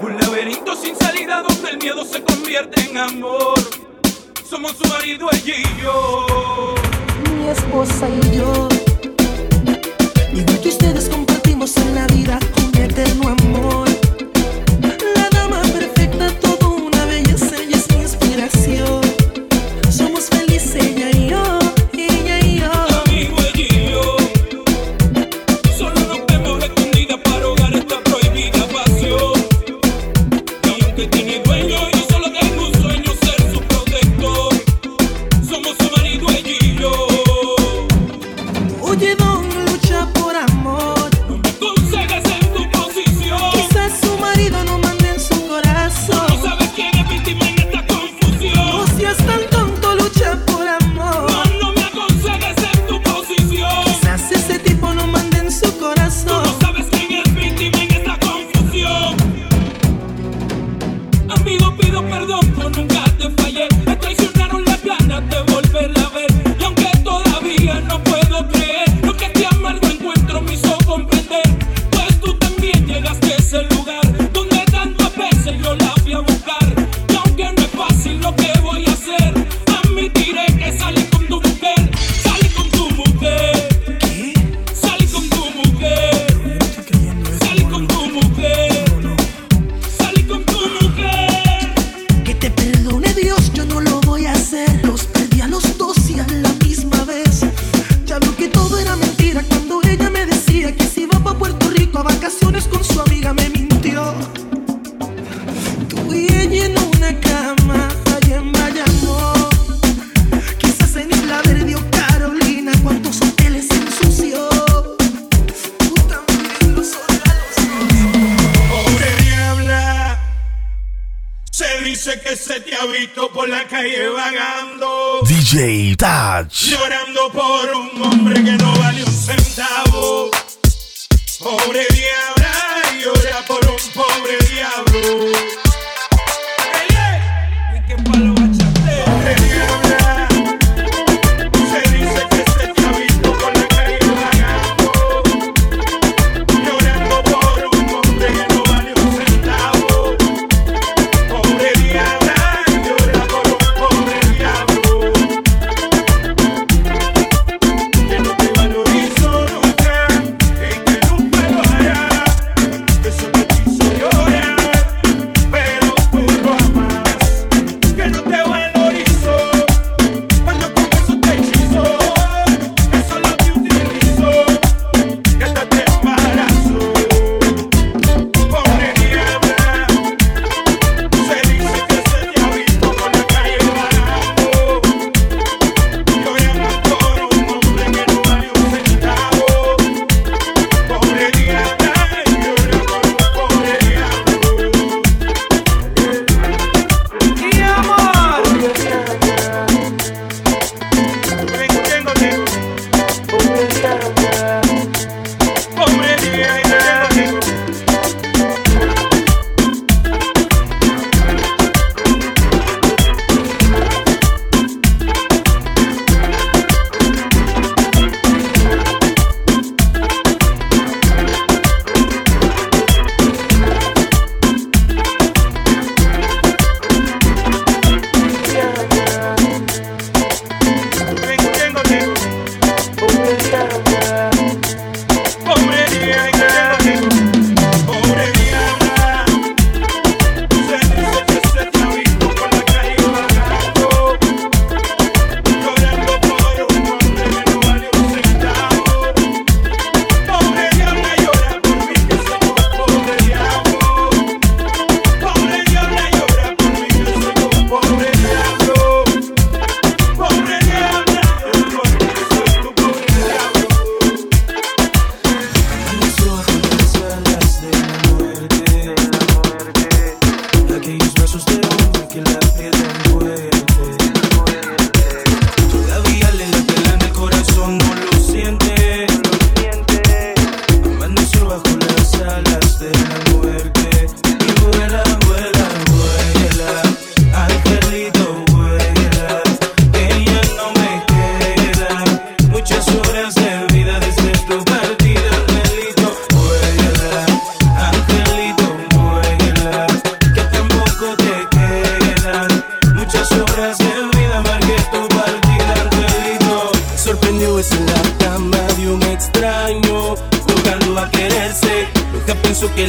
Un laberinto sin salida donde el miedo se convierte en amor. Somos su marido, ella y yo. Mi esposa y yo. Igual que ustedes compartimos en la vida. Que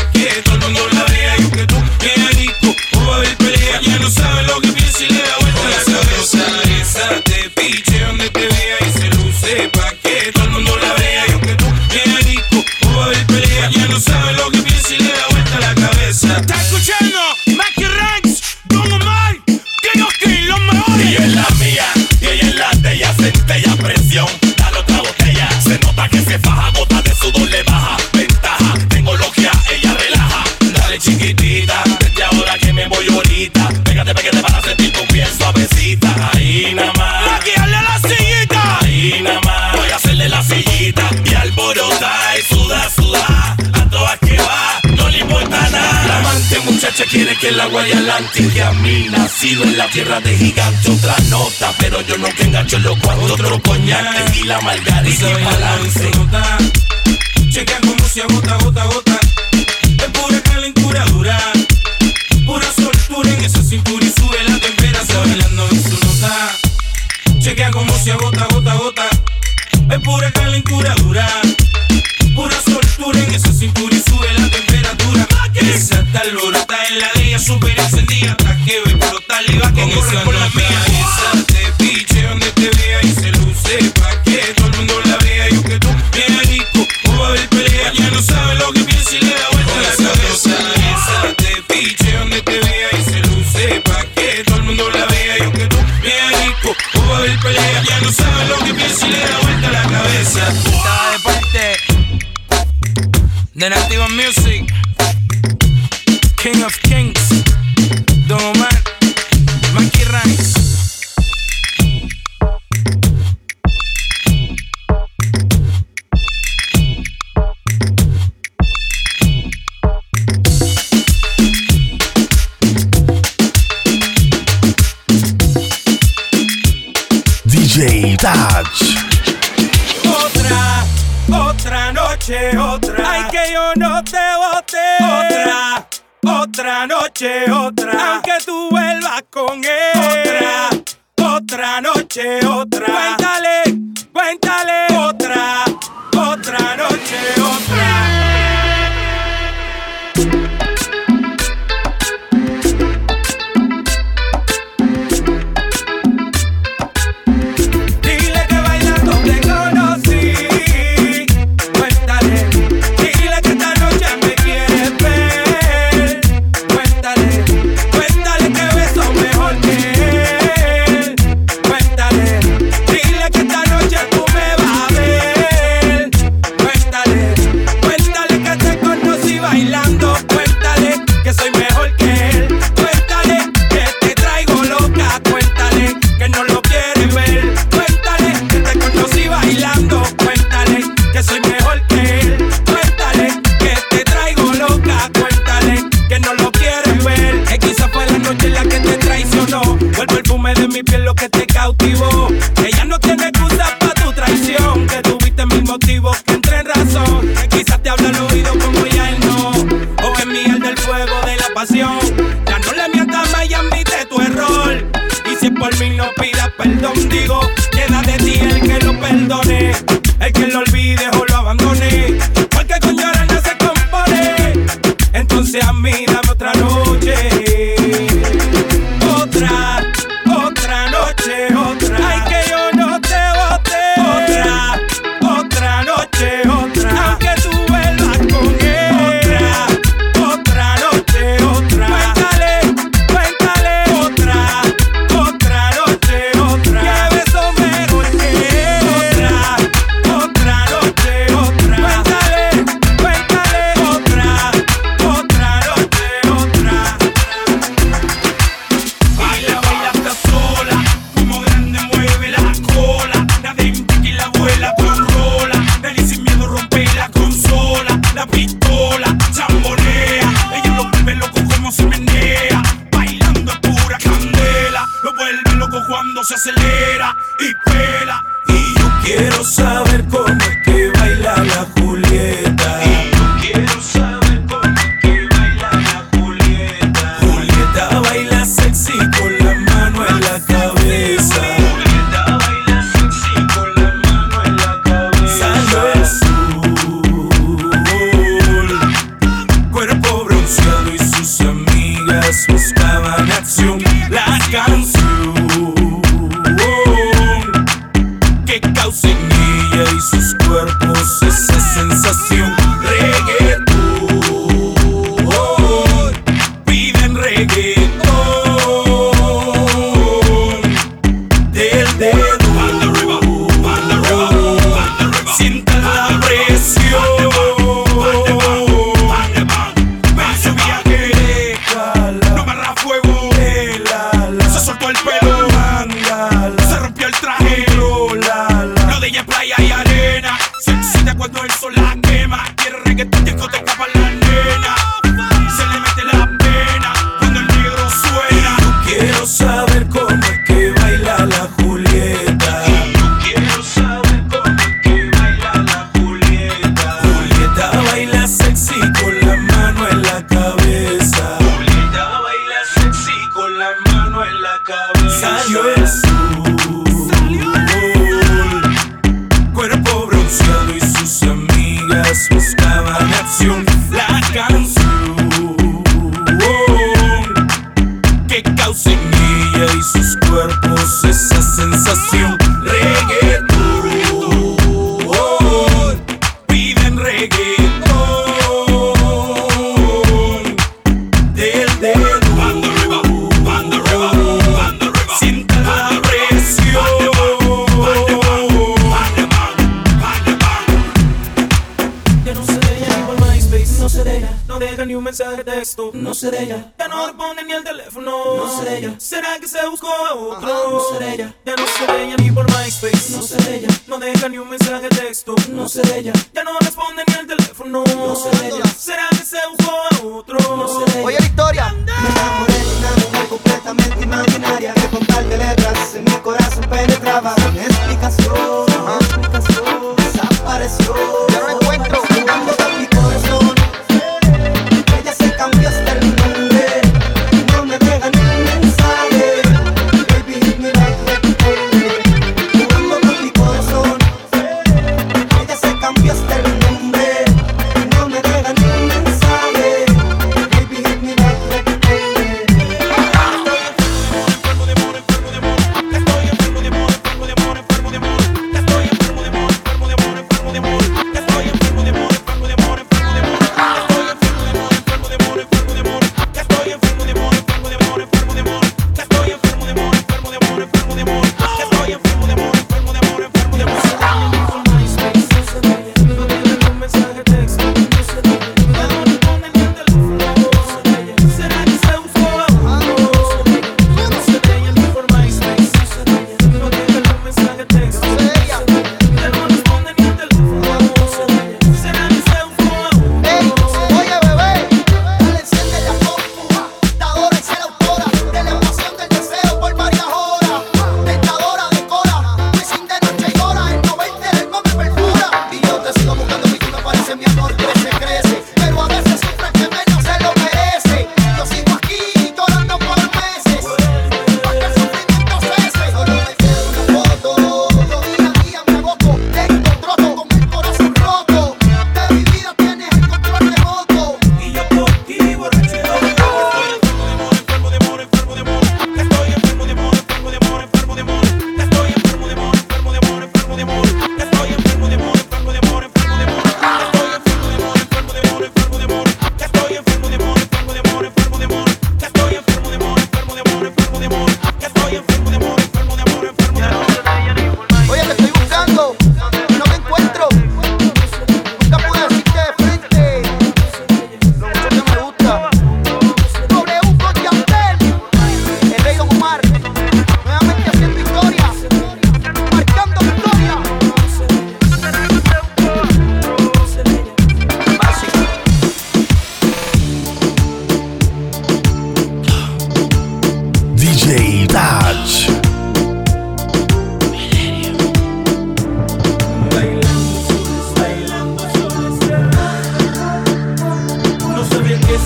mí nacido en la tierra de gigante otra nota. Pero yo no que engancho los cuatro otro coñac. y la margarita y balance chequea como se agota gota gota. Es pura calentura dura. Pura soltura en esa cintura y sube la temperatura. Bailando en su nota. Chequea como se agota gota gota. Es pura calentura dura. Pura soltura esa cintura y sube la temperatura. Esa tal está en la de ella super encendida hasta que ve explotar y va que corre por la mía. Esa te piche donde te vea y se luce pa' que todo el mundo la vea. Yo que tú bien rico o va a haber pelea. Ya no sabe lo que piensa y le da vuelta la cabeza. esa te piche donde te vea y se luce pa' que todo el mundo la vea. Yo que tú bien rico o va a haber pelea. Ya no sabe lo que piensa y le da vuelta la cabeza de Nativa Music, King of Kings, Don Omar, Mikey Rice. DJ Touch. Otra, otra noche, otra Otra noche, otra. Aunque tú vuelvas con él. Otra, otra noche, otra. Cuéntale cautivo, que entre razón. Quizás te habla al oído como ya él no. O es miel del fuego de la pasión. Ya no le mientas más y admite tu error. Y si por mí no pidas perdón, digo.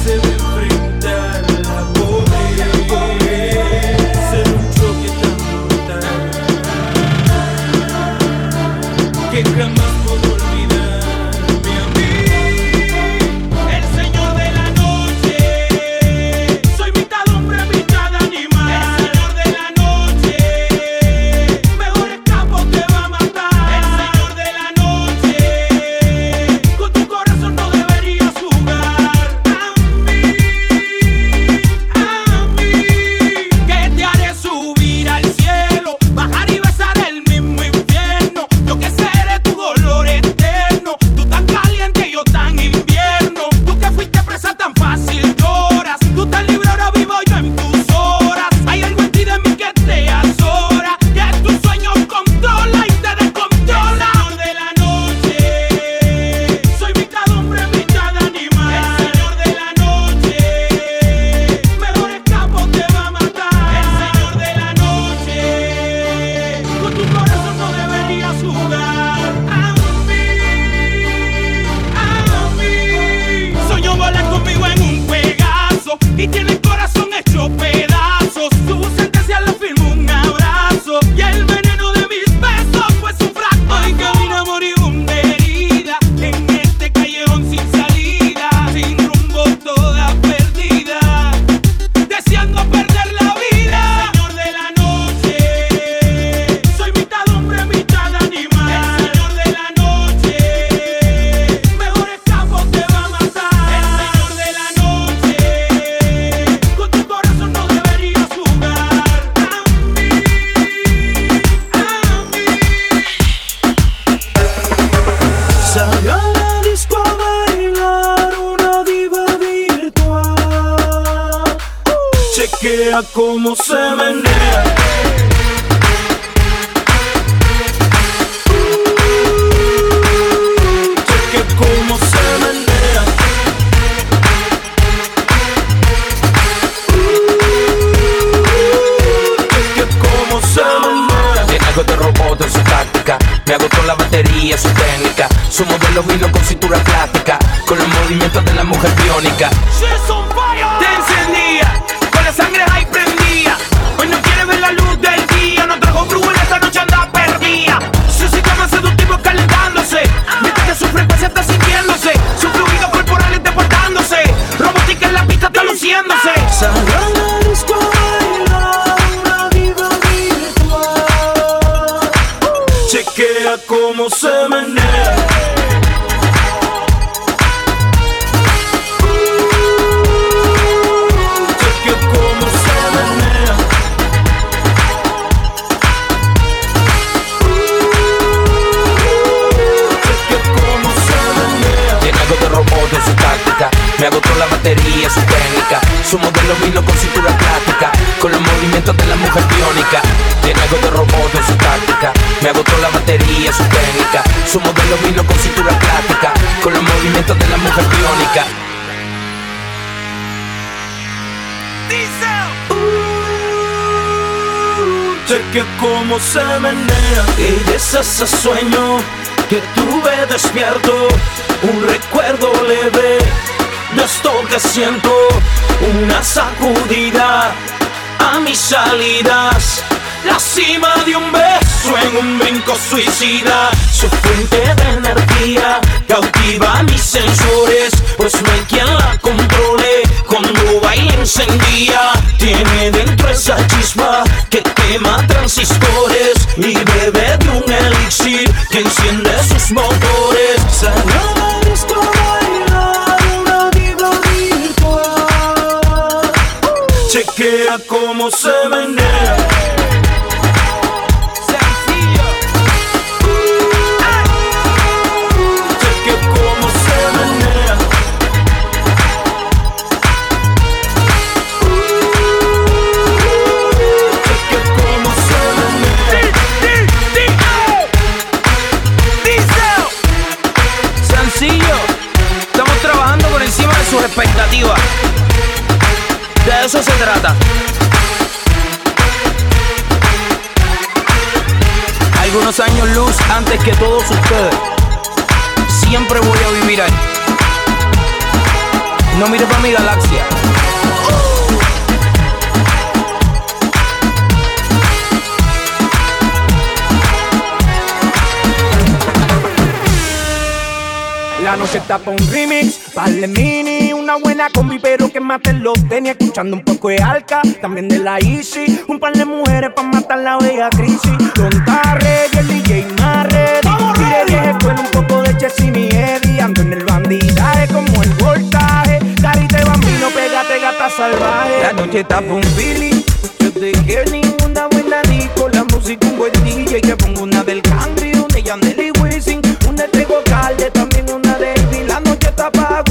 No mujer biónica. Chequea cómo se menea. Y es ese sueño que tuve despierto. Un recuerdo leve de esto que siento. Una sacudida a mis salidas La cima de un beso en un brinco suicida. Su fuente de energía cautiva mis sensores Pues no hay quien la controle. Cuando baila encendía Tiene dentro esa chispa que quema transistores. Y bebe de un elixir que enciende sus motores. Sagrada disco bailar una vibra virtual. Chequea cómo se menea De eso se trata. Algunos años luz antes que todos ustedes. Siempre voy a vivir ahí. No mires para mi galaxia. La noche está pa' un remix, vale mini, una buena combi, pero que maten los tenía escuchando un poco de Alca, también de la Easy, un par de mujeres pa' matar la bella crisis. Don Tarre y el DJ ready, tire vieja escuela, un poco de Chessy y Eddie, ando en el bandidaje como el voltaje, carita de bambino, pégate gata salvaje. La noche está pa' un feeling, yo te quiero ninguna buena disco, la música un buen DJ, que pongo una del country, una de Yandel y Wisin, una de Trigo Calde, también una de Ivy. La noche está pa'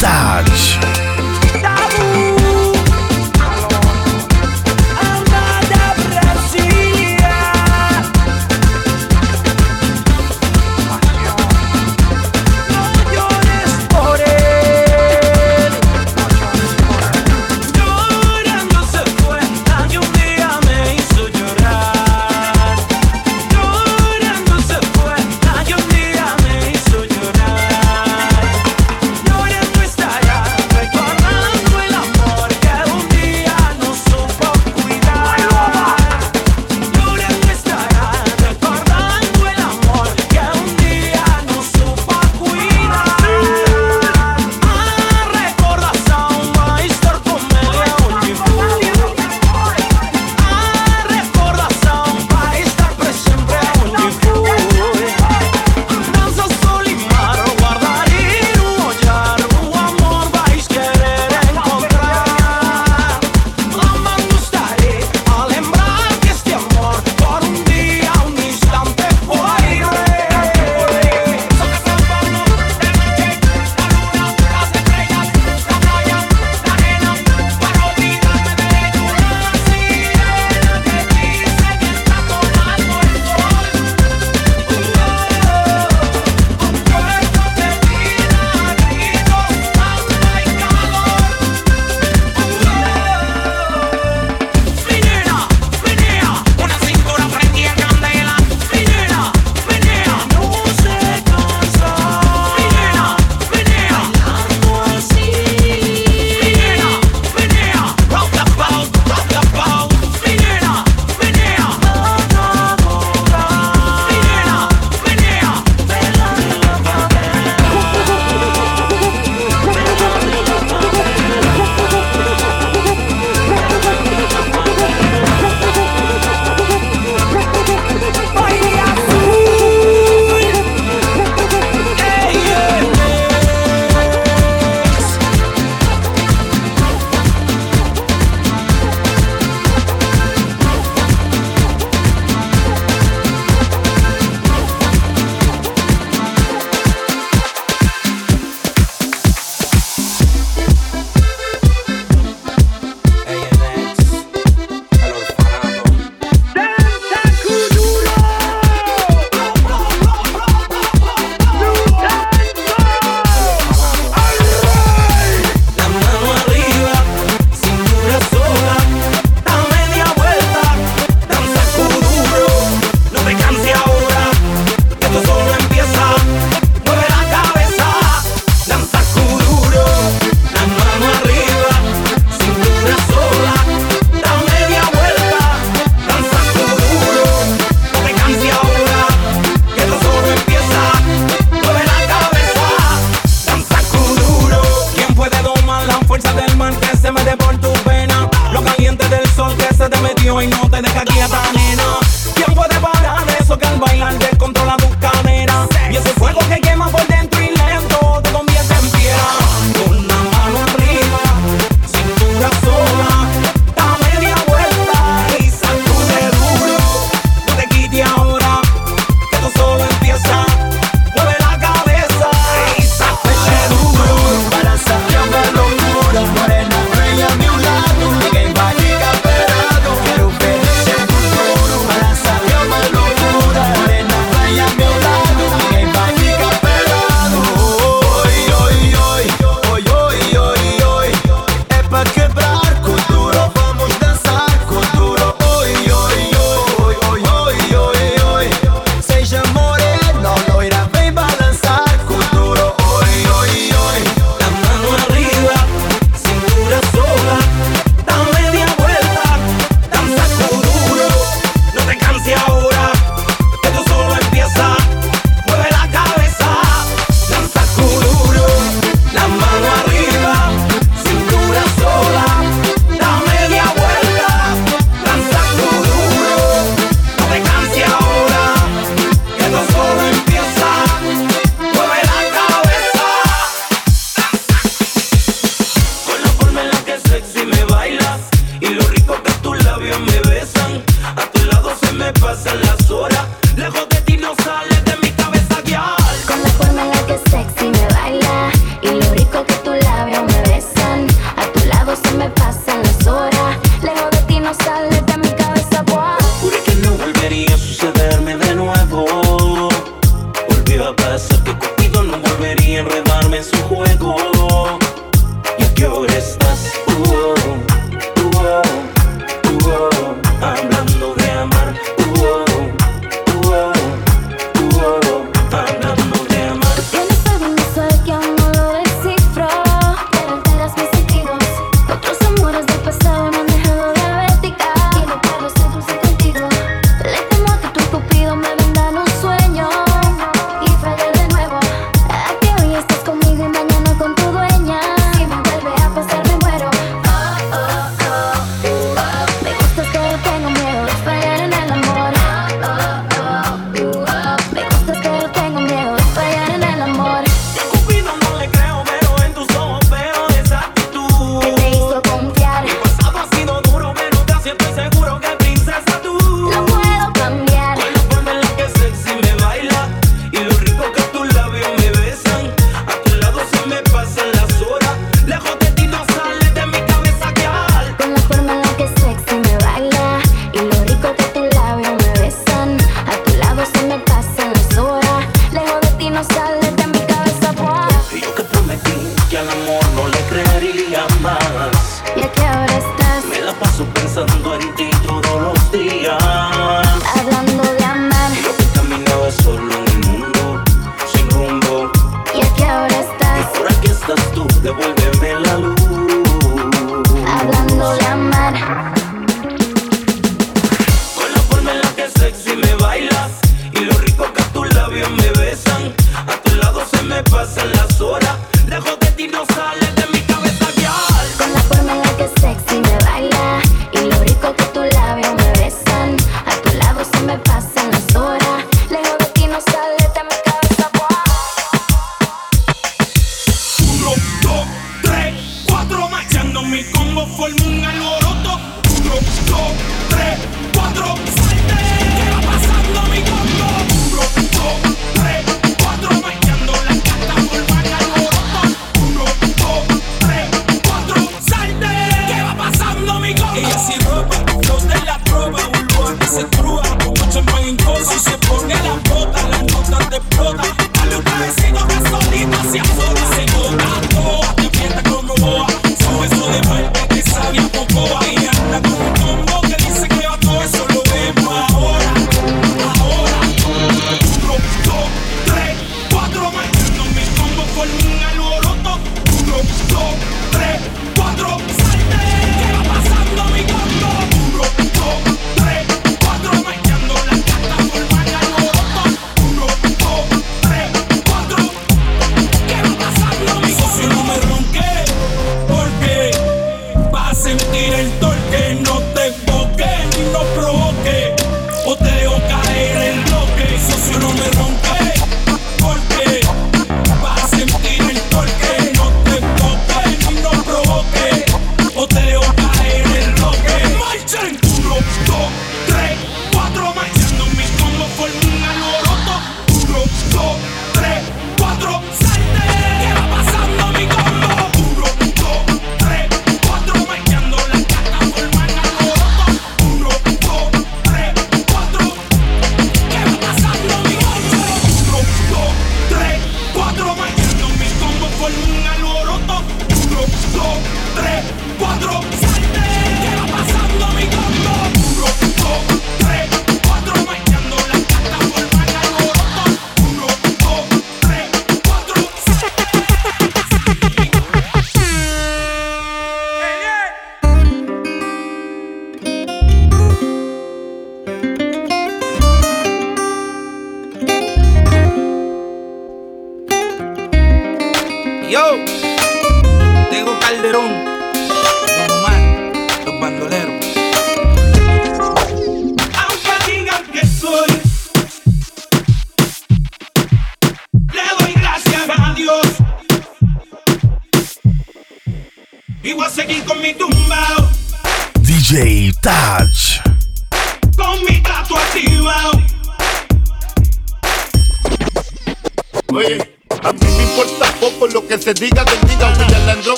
DJ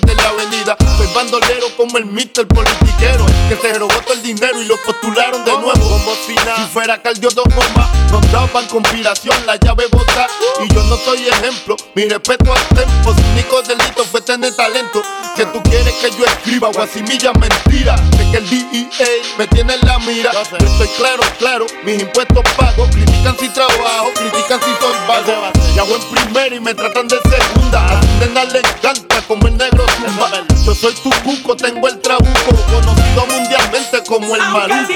de la avenida. Soy bandolero como el Mr. Politiquero. Que se robó todo el dinero y lo postularon de nuevo. Como si. Si fuera cardio dos gomas, nos daban conspiración, la llave bota. Y yo no soy ejemplo. Mi respeto al tempo. Su único delito fue tener talento. Que tú quieres que yo escriba o asimilla mentira. De que el DEA me tiene en la mira. Yo estoy claro, claro. Mis impuestos pago. Critican si trabajo, critican si soy vago. Y hago en primera y me tratan de segunda. A su nena le encanta como el negro. Yo soy tu cuco, tengo el trabuco. Conocido mundialmente como el Aunque maluco.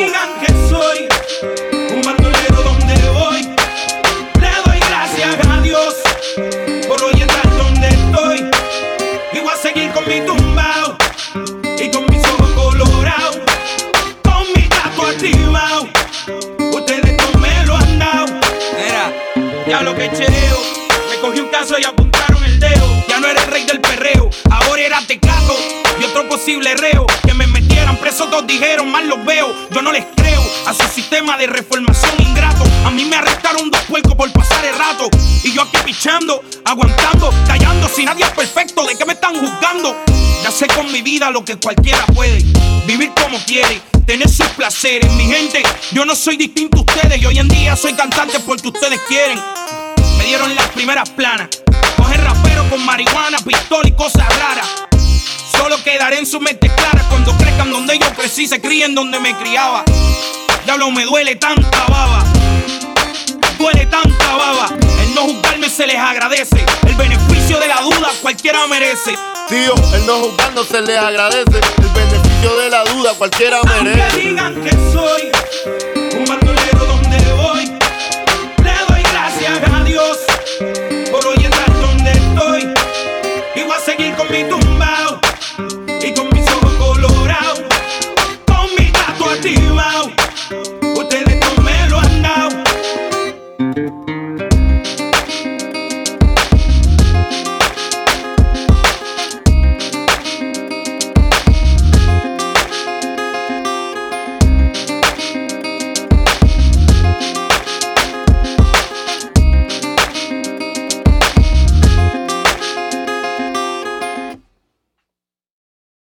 Que me metieran preso, todos dijeron, mal los veo. Yo no les creo a su sistema de reformación ingrato. A mí me arrestaron dos puercos por pasar el rato. Y yo aquí pichando, aguantando, callando. Si nadie es perfecto, ¿de qué me están juzgando? Ya sé con mi vida lo que cualquiera puede. Vivir como quiere, tener sus placeres. Mi gente, yo no soy distinto a ustedes. Y hoy en día soy cantante porque ustedes quieren. Me dieron las primeras planas. Coger rapero con marihuana, pistola y cosas raras. Solo quedaré en su mente clara cuando crezcan donde yo crecí, se críen donde me criaba. Diablo, me duele tanta baba. Duele tanta baba. El no juzgarme se les agradece. El beneficio de la duda cualquiera merece. Tío, el no juzgar no se le agradece. El beneficio de la duda cualquiera Aunque merece. digan